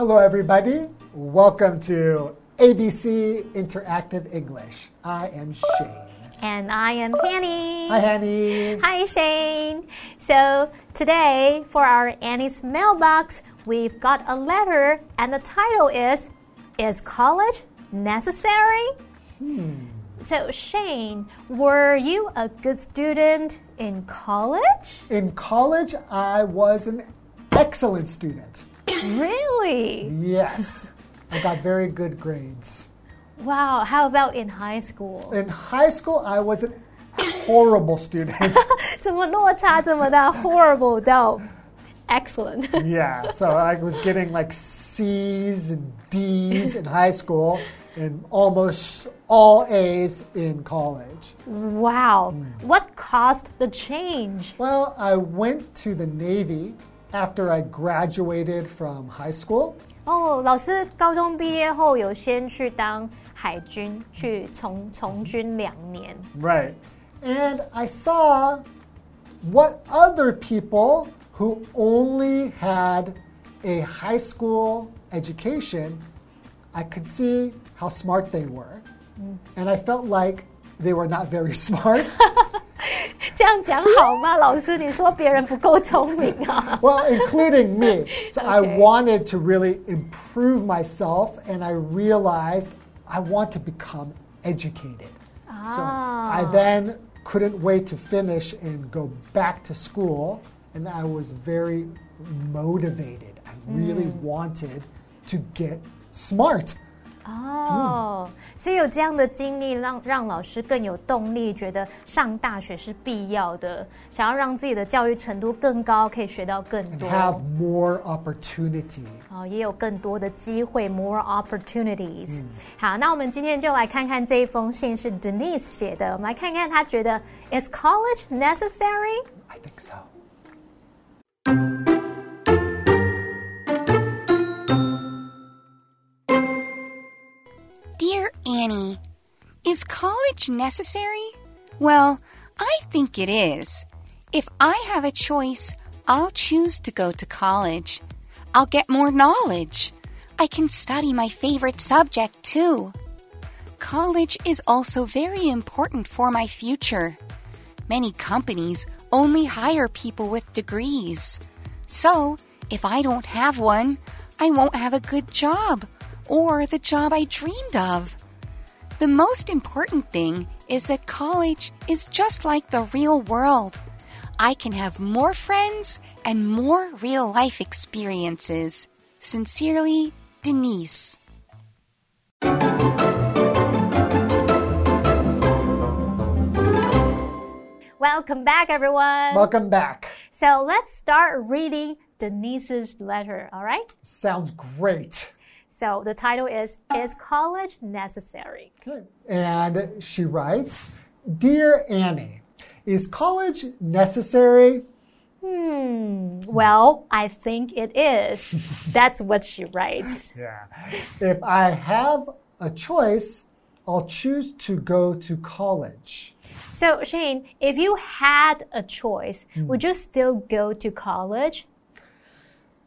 Hello, everybody. Welcome to ABC Interactive English. I am Shane. And I am Annie. Hi, Annie. Hi, Shane. So today, for our Annie's mailbox, we've got a letter, and the title is Is College Necessary? Hmm. So, Shane, were you a good student in college? In college, I was an excellent student Really? Yes. I got very good grades. Wow. How about in high school? In high school, I was a horrible student. 怎么落差这么大？Horrible 到 excellent. yeah. So I was getting like C's and D's in high school and almost all A's in college. Wow. Mm. What caused the change? Well, I went to the Navy after I graduated from high school. 哦，老师高中毕业后有先去当海军，去从从军两年。Right. And I saw what other people who only had a high school education, I could see how smart they were. Mm. And I felt like they were not very smart. 这样讲好吗？老师，你说别人不够聪明啊？Well, including me. So I wanted to really improve myself, and I realized I want to become educated. So I ah. then couldn't wait to finish and go back to school, and I was very motivated. I really mm. wanted to get smart. 哦，所以有这样的经历，让让老师更有动力，觉得上大学是必要的，想要让自己的教育程度更高，可以学到更多。Have more opportunity。哦，也有更多的机会，more opportunities。好，那我们今天就来看看这一封信是 Denise 写的，我们来看看他觉得 Is college necessary？I think so. Is college necessary? Well, I think it is. If I have a choice, I'll choose to go to college. I'll get more knowledge. I can study my favorite subject too. College is also very important for my future. Many companies only hire people with degrees. So, if I don't have one, I won't have a good job or the job I dreamed of. The most important thing is that college is just like the real world. I can have more friends and more real life experiences. Sincerely, Denise. Welcome back, everyone. Welcome back. So let's start reading Denise's letter, all right? Sounds great. So the title is Is College Necessary? Good. And she writes Dear Annie, is college necessary? Hmm. Well, I think it is. That's what she writes. Yeah. If I have a choice, I'll choose to go to college. So, Shane, if you had a choice, mm. would you still go to college?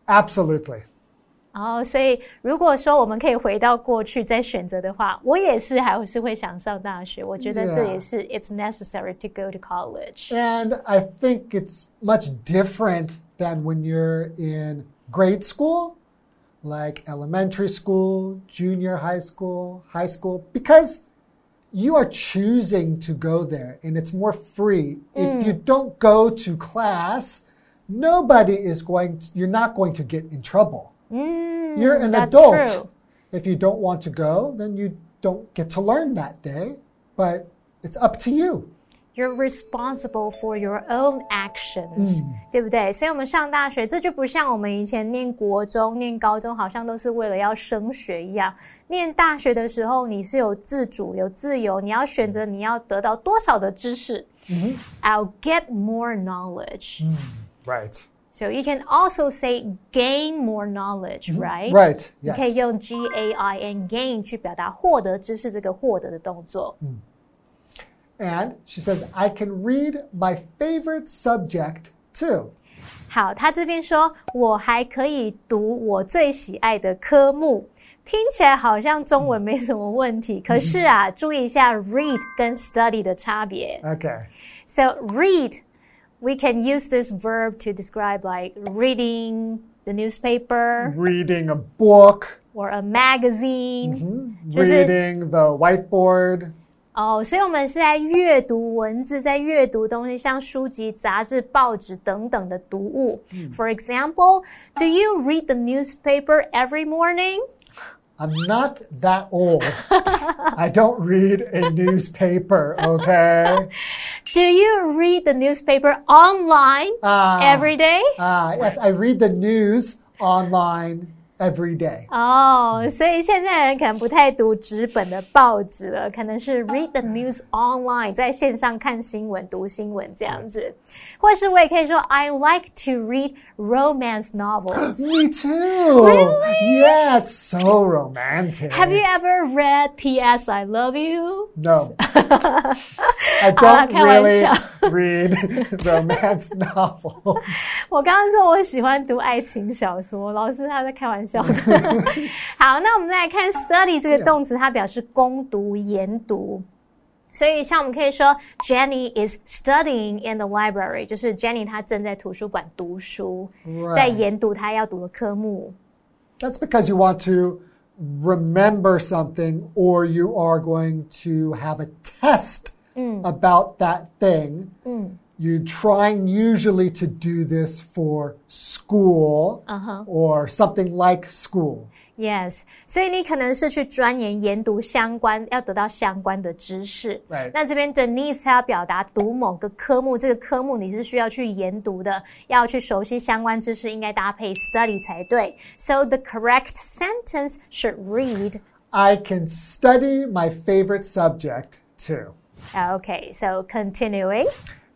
Absolutely. 哦，所以如果说我们可以回到过去再选择的话，我也是还是会想上大学。我觉得这也是 it's necessary to go to college. And I think it's much different than when you're in grade school, like elementary school, junior high school, high school, because you are choosing to go there and it's more free. Mm. If you don't go to class, nobody is going to, you're not going to get in trouble. Mm, You're an adult. True. If you don't want to go, then you don't get to learn that day, but it's up to you. You're responsible for your own actions，、嗯、对不对？所以，我们上大学，这就不像我们以前念国中、念高中，好像都是为了要升学一样。念大学的时候，你是有自主、有自由，你要选择你要得到多少的知识。嗯、I'll get more knowledge. 嗯，Right. So you can also say gain more knowledge, mm-hmm. right? Right. Yes. 你可以用 G A I N gain 去表达获得知识这个获得的动作。Mm. And she says, I can read my favorite subject too. 好，他这边说我还可以读我最喜爱的科目，听起来好像中文没什么问题。可是啊，注意一下 read 跟 study 的差别。 Okay. So read, we can use this verb to describe like reading the newspaper Reading a book, or a magazine. 就是 reading the whiteboard. 哦，所以我们是在阅读文字，在阅读东西，像书籍、杂志、报纸等等的读物。For example, do you read the newspaper every morning? I'm not that old. I don't read a newspaper, okay? Do you read the newspaper online Ah. every day? Uh, yes, I read the news online every day. 哦，所以现在人可能不太读纸本的报纸了，可能是 read the news online，在线上看新闻、读新闻这样子，或是我也可以说 I like to read romance novels. Me too. Yeah, it's so romantic. Have you ever read P.S. I Love You? No. I 好啦， don't 开玩 really 笑。 read romance novels. 我刚刚说我喜欢读爱情小说，老师他在开玩笑的。好，那我们再来看 study 这个动词，它表示攻读、研读。 所以，像我们可以说，Jenny is studying in the library，就是 Jenny 她正在图书馆读书 Right. 在研读她要读的科目。 That's because you want to remember something or you are going to have a test about that thing. You're trying usually to do this for school or something like school. Yes，所以你可能是去钻研研读相关，要得到相关的知识。 Right. 那这边 Denise 她要表达读某个科目，这个科目你是需要去研读的，要去熟悉相关知识，应该搭配 study 才对。So the correct sentence should read. I can study my favorite subject too. Okay, so continuing.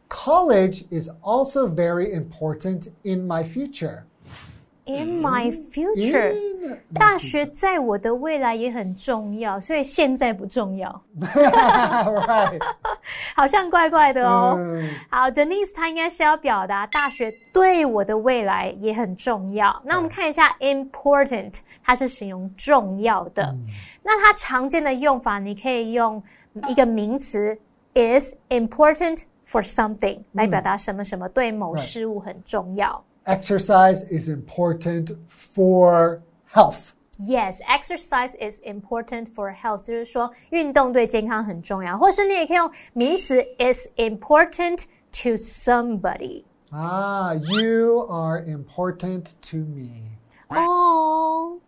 College is also very important in my future. In my future. 大学在我的未来也很重要，所以现在不重要，right. 好像怪怪的哦。嗯好，Denise 她应该是要表达大学对我的未来也很重要。那我们看一下 important，它是形容重要的。那它常见的用法，你可以用一个名词 is important for something 来表达什么什么对某事物很重要。Exercise is important for health. Yes, exercise is important for health，就是说运动对健康很重要，或是你也可以用名词 is important to somebody。 Ah, you are important to me. Oh,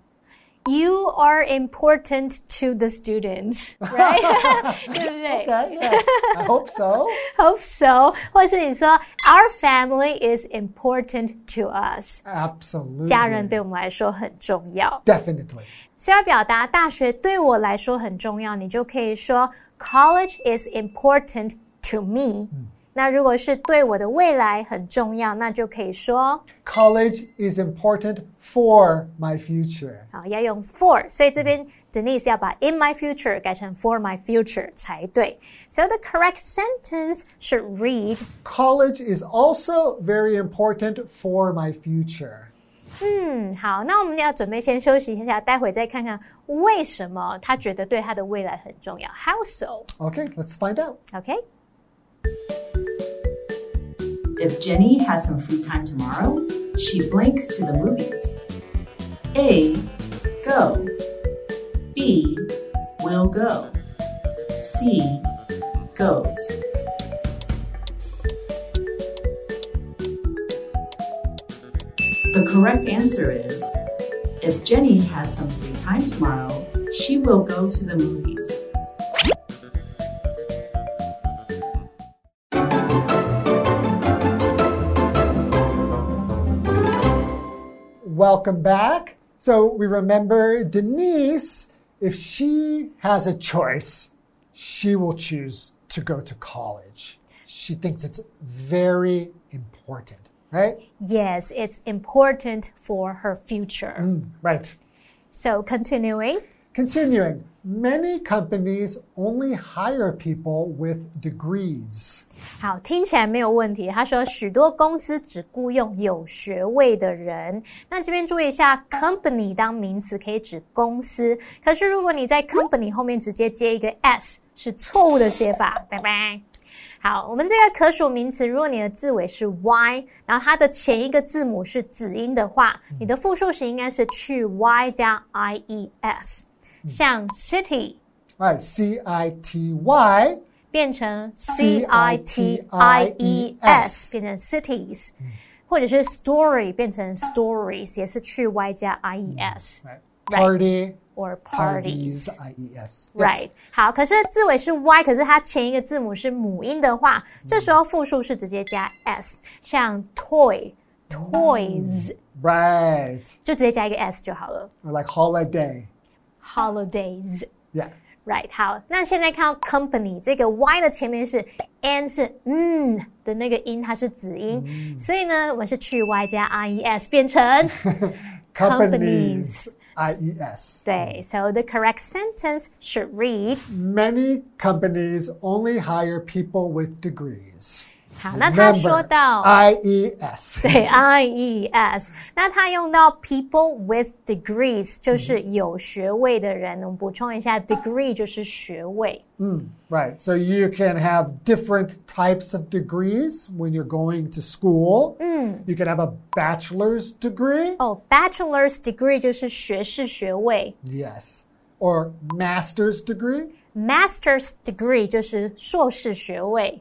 you are important to the students, right? 对不对 Okay, yes, I hope so. Hope so. 或是你说 Our family is important to us. Absolutely. 家人对我们来说很重要。 Definitely. 所以要表达大学对我来说很重要，你就可以说 College is important to me。 那如果是对我的未来很重要，那就可以说 College is important for my future. 好，要用 for，所以这边 Denise 要把 in my future 改成 for my future 才对。So the correct sentence should read College is also very important for my future. 嗯，好，那我们要准备先休息一下，待会再看看为什么他觉得对他的未来很重要。How so? Okay, let's find out. OK， If Jenny has some free time tomorrow, she'd blink to the movies. A. Go. B. Will go. C. Goes. The correct answer is if Jenny has some free time tomorrow, she will go to the movies. Welcome back. So we remember Denise, if she has a choice, she will choose to go to college. She thinks it's very important, right? Yes, it's important for her future. Mm, right. So continuing. Continuing, many companies only hire people with degrees. 好，听起来没有问题。他说，许多公司只雇佣有学位的人。那这边注意一下，company 当名词可以指公司，可是如果你在 company 后面直接接一个 s，是错误的写法。拜拜。好，我们这个可数名词，如果你的字尾是 y，然后它的前一个字母是子音的话，你的复数形应该是去 y 加 i e s，像 city Right, C I T Y. 变成 c i t i e s，变成 cities，或者是 story 变成 stories，也是去 y 加 i e s。 Right. Party. or parties。 I E S. Right，好，可是字尾是 y，可是它前一个字母是母音的话，这时候复数是直接加 s，像 toy、toys， Right. 就直接加一个 s 就好了。 Or like holiday. Holidays。 Yeah. Right，好，那现在看到 company 这个 y 的前面是 n 是嗯的那个音，它是子音，所以呢，我们是去 y 加 i e s 变成 Companies. I E S. 对，so the correct sentence should read Many companies only hire people with degrees. 好，那他 Remember, 说到 I E S. 对 I E S，那他用到 people with degrees 就是有学位的人。我们补充一下，degree 就是学位。 Right. So you can have different types of degrees when you're going to school. You can have a bachelor's degree. 哦，bachelor's degree 就是学士学位 Yes. Or master's degree. ，master's degree 就是硕士学位。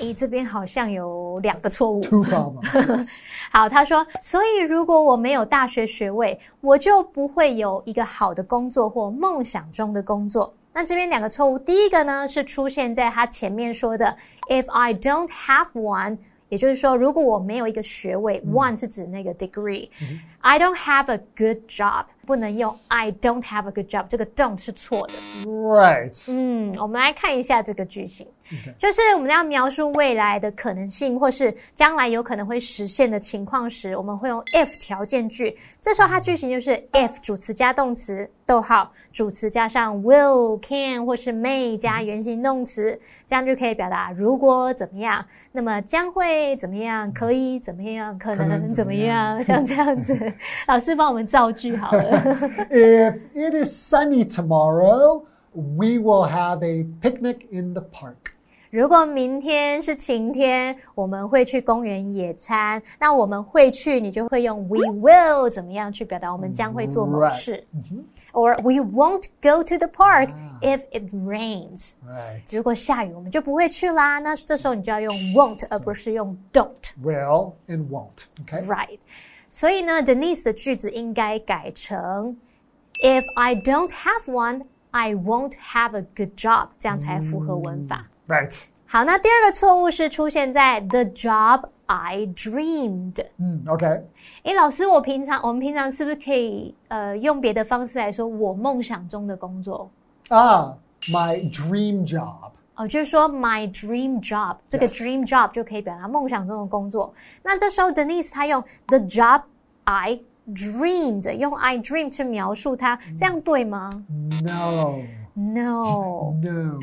诶，这边好像有两个错误。好，他说，所以如果我没有大学学位，我就不会有一个好的工作或梦想中的工作。那这边两个错误，第一个呢是出现在他前面说的 "If I don't have one"，也就是说，如果我没有一个学位、o n e 是指那个 degree。I don't have a good job，不能用 I don't have a good job，这个 don't 是错的。right. 嗯，我们来看一下这个句型就是我们要描述未来的可能性，或是将来有可能会实现的情况时，我们会用 if 条件句。这时候它句型就是 if 主词加动词，逗号主词加上 will、can 或是 may 加原形动词，这样就可以表达如果怎么样，那么将会怎么样，可以怎么样，可能怎么样，像这样子。老师帮我们造句好了。If it is sunny tomorrow, we will have a picnic in the park. 如果明天是晴天，我们会去公园野餐。那我们会去，你就会用 we will 怎么样去表达我们将会做某 Right. 事，or we won't go to the park if it rains。 Right. 如果下雨，我们就不会去啦。那这时候你就要用 won't，而不是用 don't。 Will and won't. Okay. Right。 所以呢，Denise 的句子应该改成 If I don't have one, I won't have a good job，这样才符合文法。 Right. 好，那第二个错误是出现在 the job I dreamed。 Mm, okay. 诶，老师，我平常我们平常是不是可以呃用别的方式来说我梦想中的工作？ Ah, my dream job. 哦，就是说 my dream job，这个 dream job 就可以表达梦想中的工作。那这时候 Denise 她用 the job I dreamed，用 I dream 去描述它，这样对吗 No.？No。No.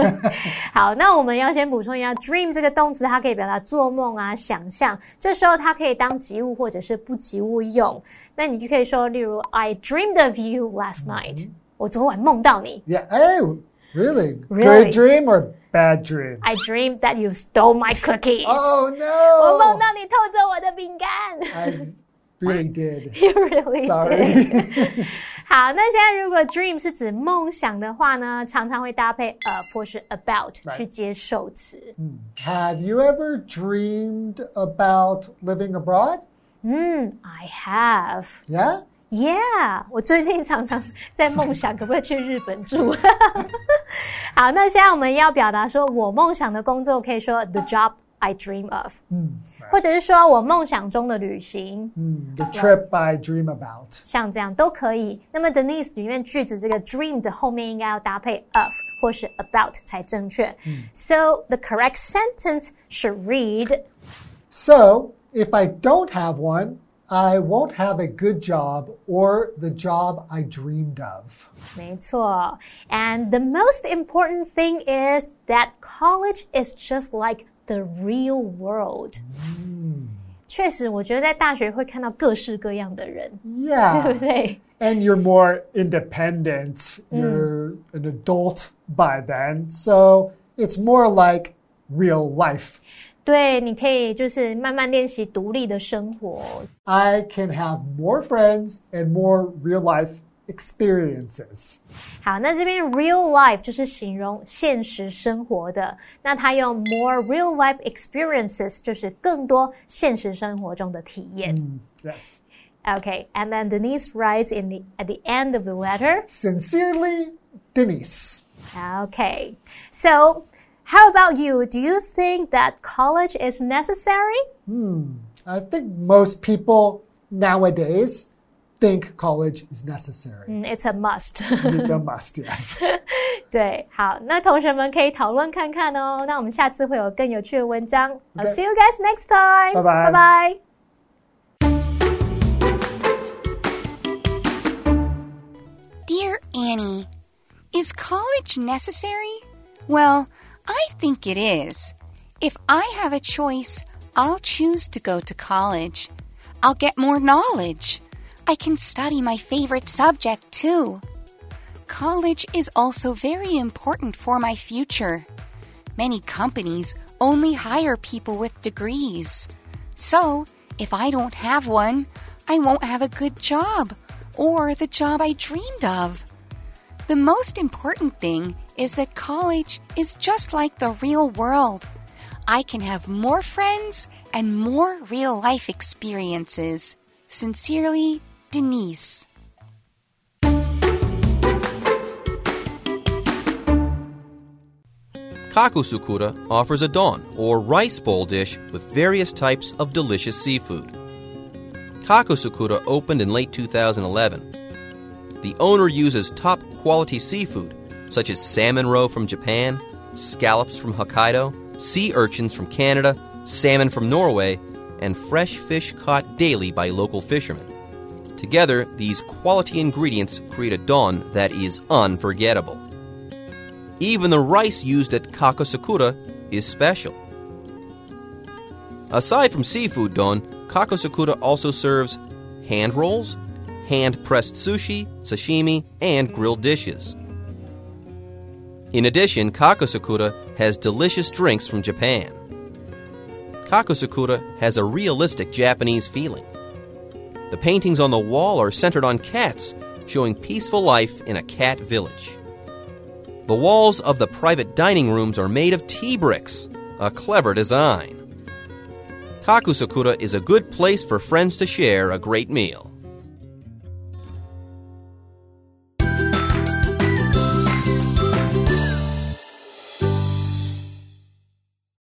好，那我们要先补充一下，dream 这个动词，它可以表达做梦啊、想象。这时候它可以当及物或者是不及物用。那你就可以说，例如，I dreamed of you last night、我昨晚梦到你。yeah. Oh, really? Really? Good dream or bad dream? I dreamed that you stole my cookies、 Oh 我梦 no. 到你偷走我的饼干。 I really did. You really did. Sorry. 好，那现在如果 dream 是指梦想的话呢，常常会搭配 of 或是 about Right. 去接受词。 Have you ever dreamed about living abroad? 嗯，I have。 Yeah? Yeah，我最近常常在梦想可不可以去日本住。好，那现在我们要表达说我梦想的工作，可以说 the job I dream of，嗯，或者是说我梦想中的旅行，嗯，the trip I dream about，像这样都可以。那么 Denise 里面句子这个 dream 的后面应该要搭配 of 或是 about 才正确。So the correct sentence should read. So if I don't have one. I won't have a good job or the job I dreamed of. 没错. And the most important thing is that college is just like the real world. 确实，我觉得在大学会看到各式各样的人。Yeah. 对不对？And you're more independent. You're an adult by then. So it's more like real life. 对，你可以就是慢慢练习独立的生活。I can have more friends and more real life experiences. 好，那这边 real life 就是形容现实生活的，那它用 more real life experiences 就是更多现实生活中的体验。Mm, yes. Okay, and then Denise writes in the at the end of the letter. Sincerely, Denise. Okay, so how about you? Do you think that college is necessary? Hmm. I think most people nowadays think college is necessary. Mm, it's a must. it's a must, yes. 对，好，那同学们可以讨论看看哦。那我们下次会有更有趣的文章。I'll see you guys next time. Bye bye. Bye bye. Dear Annie, is college necessary? Well, I think it is. If I have a choice, I'll choose to go to college. I'll get more knowledge. I can study my favorite subject too. College is also very important for my future. Many companies only hire people with degrees. So, if I don't have one, I won't have a good job or the job I dreamed of. The most important thing is that college is just like the real world. I can have more friends and more real life experiences. Sincerely, Denise. Kakusikura offers a don, or rice bowl dish, with various types of delicious seafood. Kakusikura opened in late 2011. The owner uses top quality seafood, such as salmon roe from Japan, scallops from Hokkaido, sea urchins from Canada, salmon from Norway, and fresh fish caught daily by local fishermen. Together, these quality ingredients create a don that is unforgettable. Even the rice used at Kakusikura is special. Aside from seafood don, Kakusikura also serves hand rolls, hand pressed sushi, sashimi, and grilled dishes. In addition, Kakusikura has delicious drinks from Japan. Kakusikura has a realistic Japanese feeling. The paintings on the wall are centered on cats, showing peaceful life in a cat village. The walls of the private dining rooms are made of tea bricks, a clever design. Kakusikura is a good place for friends to share a great meal.